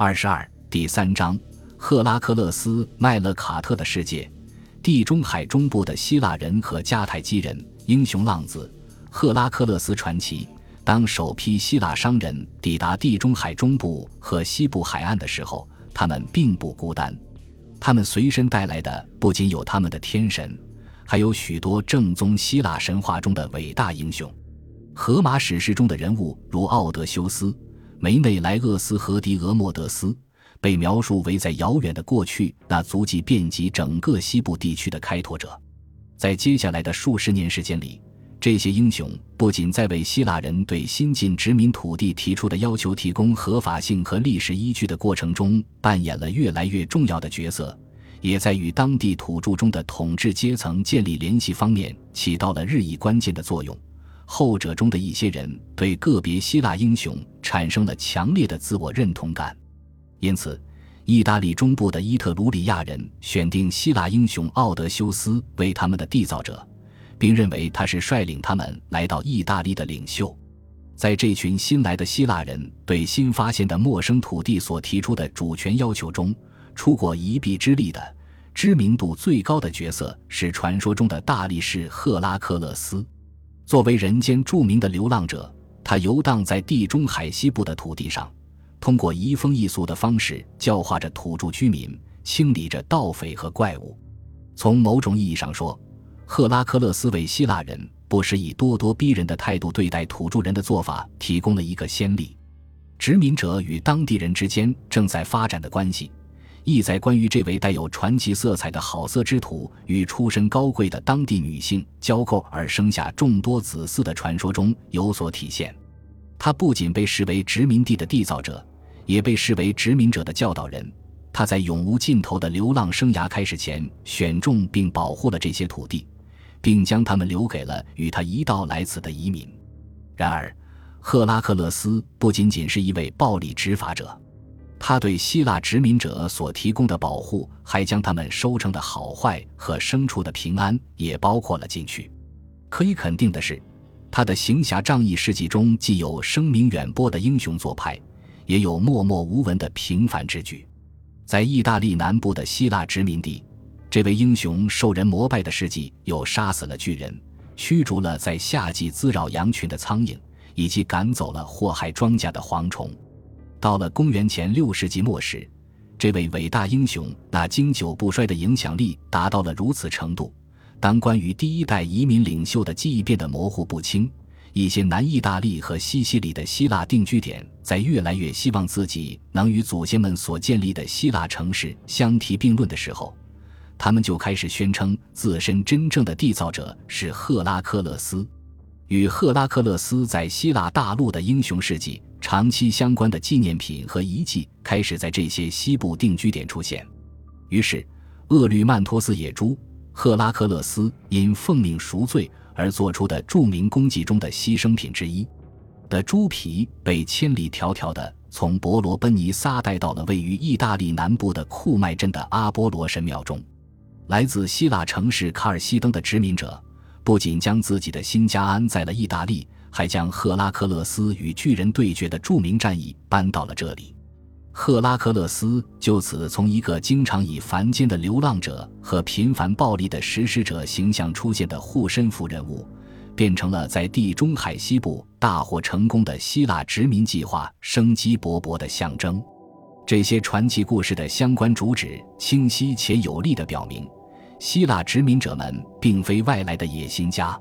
二十二第三章，赫拉克勒斯麦勒卡特的世界，地中海中部的希腊人和迦太基人，英雄浪子赫拉克勒斯传奇。当首批希腊商人抵达地中海中部和西部海岸的时候，他们并不孤单，他们随身带来的不仅有他们的天神，还有许多正宗希腊神话中的伟大英雄。荷马史诗中的人物如奥德修斯、梅内莱厄斯和狄俄莫德斯，被描述为在遥远的过去那足迹遍及整个西部地区的开拓者。在接下来的数十年时间里，这些英雄不仅在为希腊人对新进殖民土地提出的要求提供合法性和历史依据的过程中扮演了越来越重要的角色，也在与当地土著中的统治阶层建立联系方面起到了日益关键的作用。后者中的一些人对个别希腊英雄产生了强烈的自我认同感，因此，意大利中部的伊特鲁里亚人选定希腊英雄奥德修斯为他们的缔造者，并认为他是率领他们来到意大利的领袖。在这群新来的希腊人对新发现的陌生土地所提出的主权要求中，出过一臂之力的、知名度最高的角色是传说中的大力士赫拉克勒斯。作为人间著名的流浪者，他游荡在地中海西部的土地上，通过移风易俗的方式教化着土著居民，清理着盗匪和怪物。从某种意义上说，赫拉克勒斯为希腊人不时以咄咄逼人的态度对待土著人的做法提供了一个先例。殖民者与当地人之间正在发展的关系。意在关于这位带有传奇色彩的好色之徒与出身高贵的当地女性交媾而生下众多子嗣的传说中有所体现。他不仅被视为殖民地的缔造者，也被视为殖民者的教导人。他在永无尽头的流浪生涯开始前，选中并保护了这些土地，并将他们留给了与他一道来此的移民。然而，赫拉克勒斯不仅仅是一位暴力执法者。他对希腊殖民者所提供的保护，还将他们收成的好坏和牲畜的平安也包括了进去。可以肯定的是，他的行侠仗义事迹中既有声名远播的英雄做派，也有默默无闻的平凡之举。在意大利南部的希腊殖民地，这位英雄受人膜拜的事迹又杀死了巨人，驱逐了在夏季滋扰羊群的苍蝇，以及赶走了祸害庄稼的蝗虫。到了公元前六世纪末时，这位伟大英雄那经久不衰的影响力达到了如此程度。当关于第一代移民领袖的记忆变得模糊不清，一些南意大利和西西里的希腊定居点在越来越希望自己能与祖先们所建立的希腊城市相提并论的时候，他们就开始宣称自身真正的缔造者是赫拉克勒斯。与赫拉克勒斯在希腊大陆的英雄事迹长期相关的纪念品和遗迹开始在这些西部定居点出现。于是，厄律曼托斯野猪，赫拉克勒斯因奉命赎罪而做出的著名功绩中的牺牲品之一的猪皮，被千里迢迢地从伯罗奔尼撒带到了位于意大利南部的库麦镇的阿波罗神庙中。来自希腊城市卡尔西登的殖民者。不仅将自己的新家安在了意大利，还将赫拉克勒斯与巨人对决的著名战役搬到了这里。赫拉克勒斯就此从一个经常以凡间的流浪者和频繁暴力的实施者形象出现的护身符人物，变成了在地中海西部大获成功的希腊殖民计划生机勃勃的象征。这些传奇故事的相关主旨清晰且有力地表明。希腊殖民者们并非外来的野心家，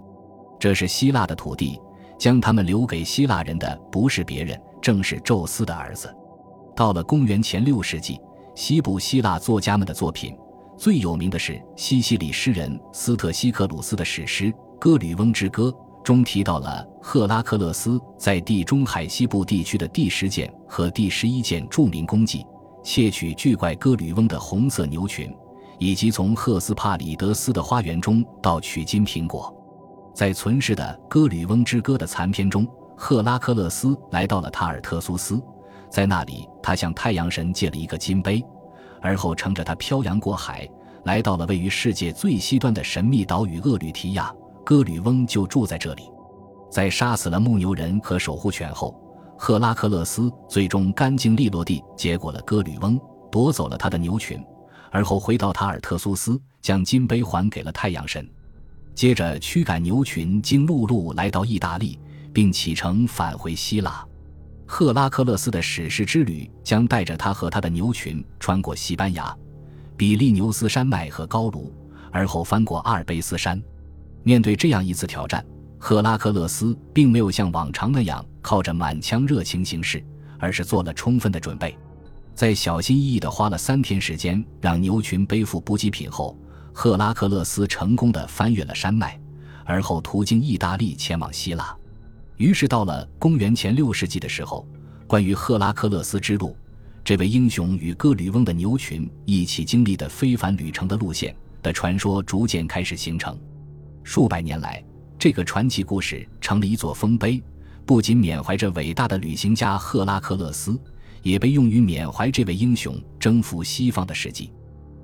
这是希腊的土地，将他们留给希腊人的不是别人，正是宙斯的儿子。到了公元前六世纪，西部希腊作家们的作品最有名的是西西里诗人斯特西克鲁斯的史诗《歌吕翁之歌》中提到了赫拉克勒斯在地中海西部地区的第十件和第十一件著名功绩：窃取巨怪歌吕翁的红色牛群。以及从赫斯帕里德斯的花园中到取金苹果，在存世的《歌吕翁之歌》的残篇中，赫拉克勒斯来到了塔尔特苏斯，在那里他向太阳神借了一个金杯，而后乘着它漂洋过海，来到了位于世界最西端的神秘岛屿厄吕提亚。歌吕翁就住在这里。在杀死了牧牛人和守护犬后，赫拉克勒斯最终干净利落地结果了哥吕翁，夺走了他的牛群，而后回到塔尔特苏斯，将金杯还给了太阳神。接着驱赶牛群经陆路来到意大利，并启程返回希腊。赫拉克勒斯的史诗之旅将带着他和他的牛群穿过西班牙、比利牛斯山脉和高卢，而后翻过阿尔卑斯山。面对这样一次挑战，赫拉克勒斯并没有像往常那样靠着满腔热情行事，而是做了充分的准备。在小心翼翼地花了三天时间让牛群背负补给品后。赫拉克勒斯成功的翻越了山脉，而后途经意大利前往希腊。于是到了公元前六世纪的时候，关于赫拉克勒斯之路，这位英雄与哥吕翁的牛群一起经历的非凡旅程的路线的传说逐渐开始形成。数百年来，这个传奇故事成了一座丰碑，不仅缅怀着伟大的旅行家赫拉克勒斯，也被用于缅怀这位英雄征服西方的事迹。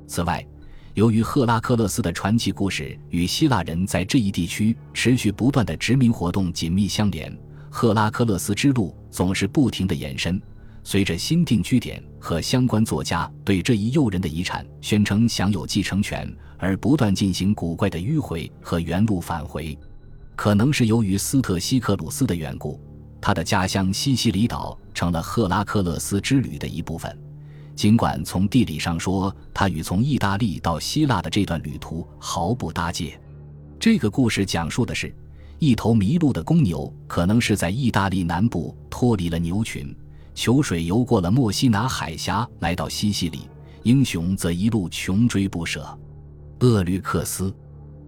此外，由于赫拉克勒斯的传奇故事与希腊人在这一地区持续不断的殖民活动紧密相连，赫拉克勒斯之路总是不停的延伸。随着新定居点和相关作家对这一诱人的遗产宣称享有继承权而不断进行古怪的迂回和原路返回，可能是由于斯特西克鲁斯的缘故，他的家乡西西里岛成了赫拉克勒斯之旅的一部分。尽管从地理上说，它与从意大利到希腊的这段旅途毫不搭界。这个故事讲述的是，一头迷路的公牛可能是在意大利南部脱离了牛群，求水游过了墨西拿海峡，来到西西里。英雄则一路穷追不舍。厄律克斯，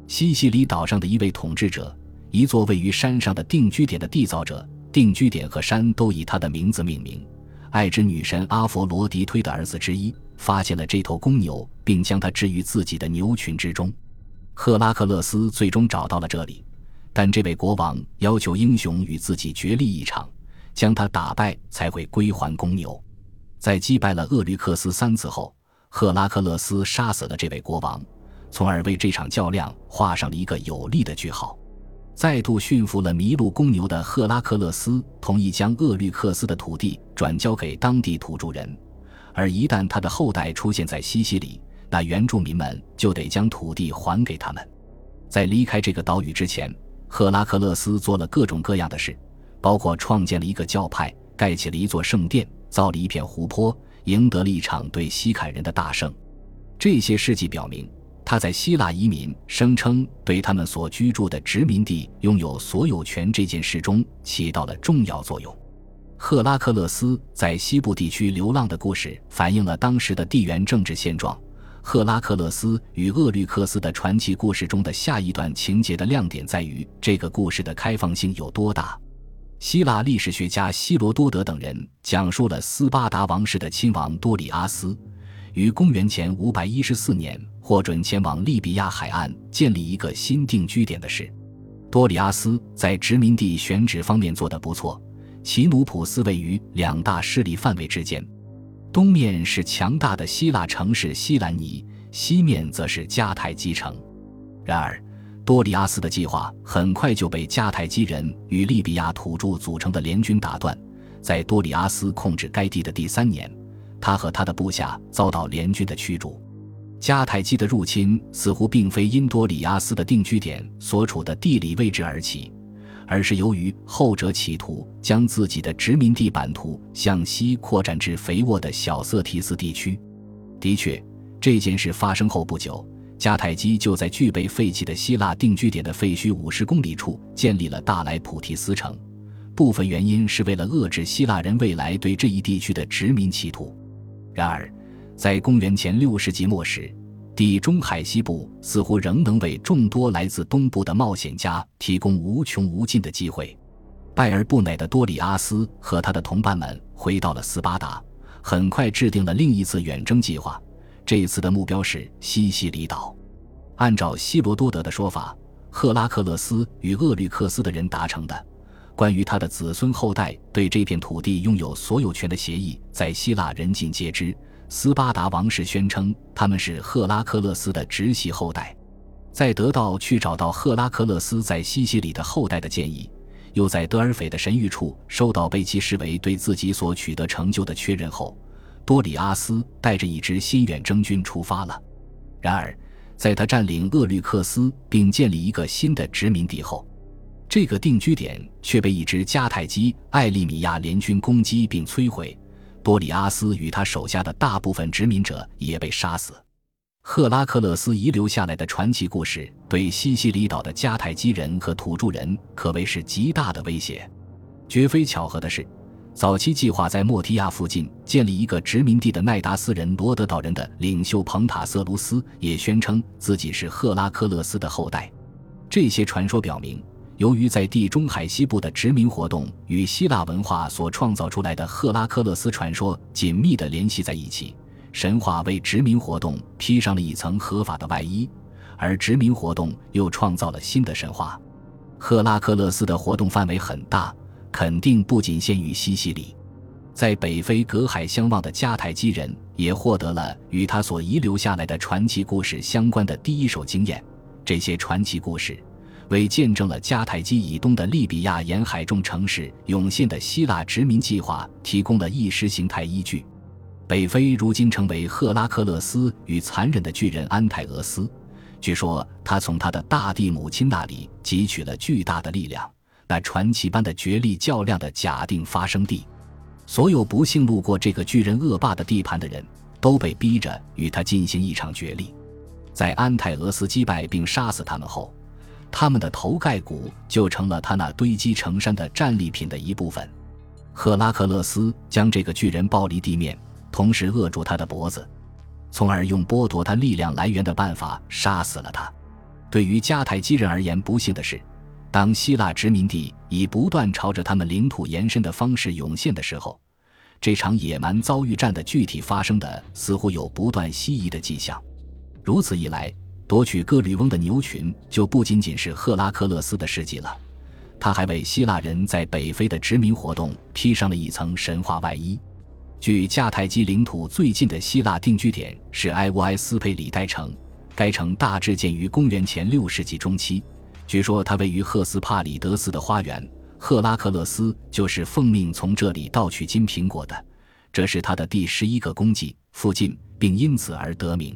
西西里岛上的一位统治者，一座位于山上的定居点的缔造者，定居点和山都以他的名字命名。爱之女神阿佛罗狄忒的儿子之一发现了这头公牛，并将它置于自己的牛群之中。赫拉克勒斯最终找到了这里，但这位国王要求英雄与自己决力一场，将他打败才会归还公牛。在击败了厄律克斯三次后，赫拉克勒斯杀死了这位国王，从而为这场较量画上了一个有力的句号。再度驯服了麋鹿公牛的赫拉克勒斯同意将厄律克斯的土地转交给当地土著人，而一旦他的后代出现在西西里，那原住民们就得将土地还给他们。在离开这个岛屿之前，赫拉克勒斯做了各种各样的事，包括创建了一个教派，盖起了一座圣殿，造了一片湖泊，赢得了一场对西坎人的大胜。这些事迹表明。他在希腊移民声称对他们所居住的殖民地拥有所有权这件事中起到了重要作用。赫拉克勒斯在西部地区流浪的故事反映了当时的地缘政治现状。赫拉克勒斯与厄律克斯的传奇故事中的下一段情节的亮点在于这个故事的开放性有多大。希腊历史学家希罗多德等人讲述了斯巴达王室的亲王多里阿斯。于公元前五百一十四年获准前往利比亚海岸建立一个新定居点的事。多里阿斯在殖民地选址方面做得不错。奇努普斯位于两大势力范围之间，东面是强大的希腊城市西兰尼，西面则是迦太基城。然而，多里阿斯的计划很快就被迦太基人与利比亚土著组成的联军打断。在多里阿斯控制该地的第三年。他和他的部下遭到联军的驱逐，迦太基的入侵似乎并非因多里亚斯的定居点所处的地理位置而起，而是由于后者企图将自己的殖民地版图向西扩展至肥沃的小色提斯地区。的确，这件事发生后不久，迦太基就在具备废弃的希腊定居点的废墟五十公里处建立了大莱普提斯城，部分原因是为了遏制希腊人未来对这一地区的殖民企图。然而，在公元前六世纪末时，地中海西部似乎仍能为众多来自东部的冒险家提供无穷无尽的机会。败而不馁的多里阿斯和他的同伴们回到了斯巴达，很快制定了另一次远征计划。这次的目标是西西里岛。按照希罗多德的说法，赫拉克勒斯与厄律克斯的人达成的。关于他的子孙后代对这片土地拥有所有权的协议，在希腊人尽皆知。斯巴达王室宣称他们是赫拉克勒斯的直系后代。在得到去找到赫拉克勒斯在西西里的后代的建议，又在德尔斐的神谕处收到被其视为对自己所取得成就的确认后，多里阿斯带着一支新远征军出发了。然而，在他占领厄律克斯并建立一个新的殖民地后，这个定居点却被一支迦太基艾利米亚联军攻击并摧毁。多里阿斯与他手下的大部分殖民者也被杀死。赫拉克勒斯遗留下来的传奇故事对西西里岛的迦太基人和土著人可谓是极大的威胁。绝非巧合的是，早期计划在莫提亚附近建立一个殖民地的奈达斯人罗德岛人的领袖彭塔瑟卢斯也宣称自己是赫拉克勒斯的后代。这些传说表明。由于在地中海西部的殖民活动与希腊文化所创造出来的赫拉克勒斯传说紧密地联系在一起，神话为殖民活动披上了一层合法的外衣，而殖民活动又创造了新的神话。赫拉克勒斯的活动范围很大，肯定不仅限于西西里，在北非隔海相望的迦太基人也获得了与他所遗留下来的传奇故事相关的第一手经验。这些传奇故事。为见证了迦太基以东的利比亚沿海众城市涌现的希腊殖民计划提供了意识形态依据。北非如今成为赫拉克勒斯与残忍的巨人安泰俄斯。据说他从他的大地母亲那里汲取了巨大的力量，那传奇般的角力较量的假定发生地。所有不幸路过这个巨人恶霸的地盘的人都被逼着与他进行一场角力。在安泰俄斯击败并杀死他们后。他们的头盖骨就成了他那堆积成山的战利品的一部分。赫拉克勒斯将这个巨人抱离地面，同时扼住他的脖子，从而用剥夺他力量来源的办法杀死了他。对于迦太基人而言，不幸的是，当希腊殖民地以不断朝着他们领土延伸的方式涌现的时候，这场野蛮遭遇战的具体发生的似乎有不断西移的迹象。如此一来。夺取哥吕翁的牛群就不仅仅是赫拉克勒斯的事迹了，他还为希腊人在北非的殖民活动披上了一层神话外衣。距迦太基领土最近的希腊定居点是埃乌埃斯佩里代城，该城大致建于公元前六世纪中期。据说它位于赫斯帕里德斯的花园，赫拉克勒斯就是奉命从这里盗取金苹果的，这是他的第十一个功绩。附近，并因此而得名。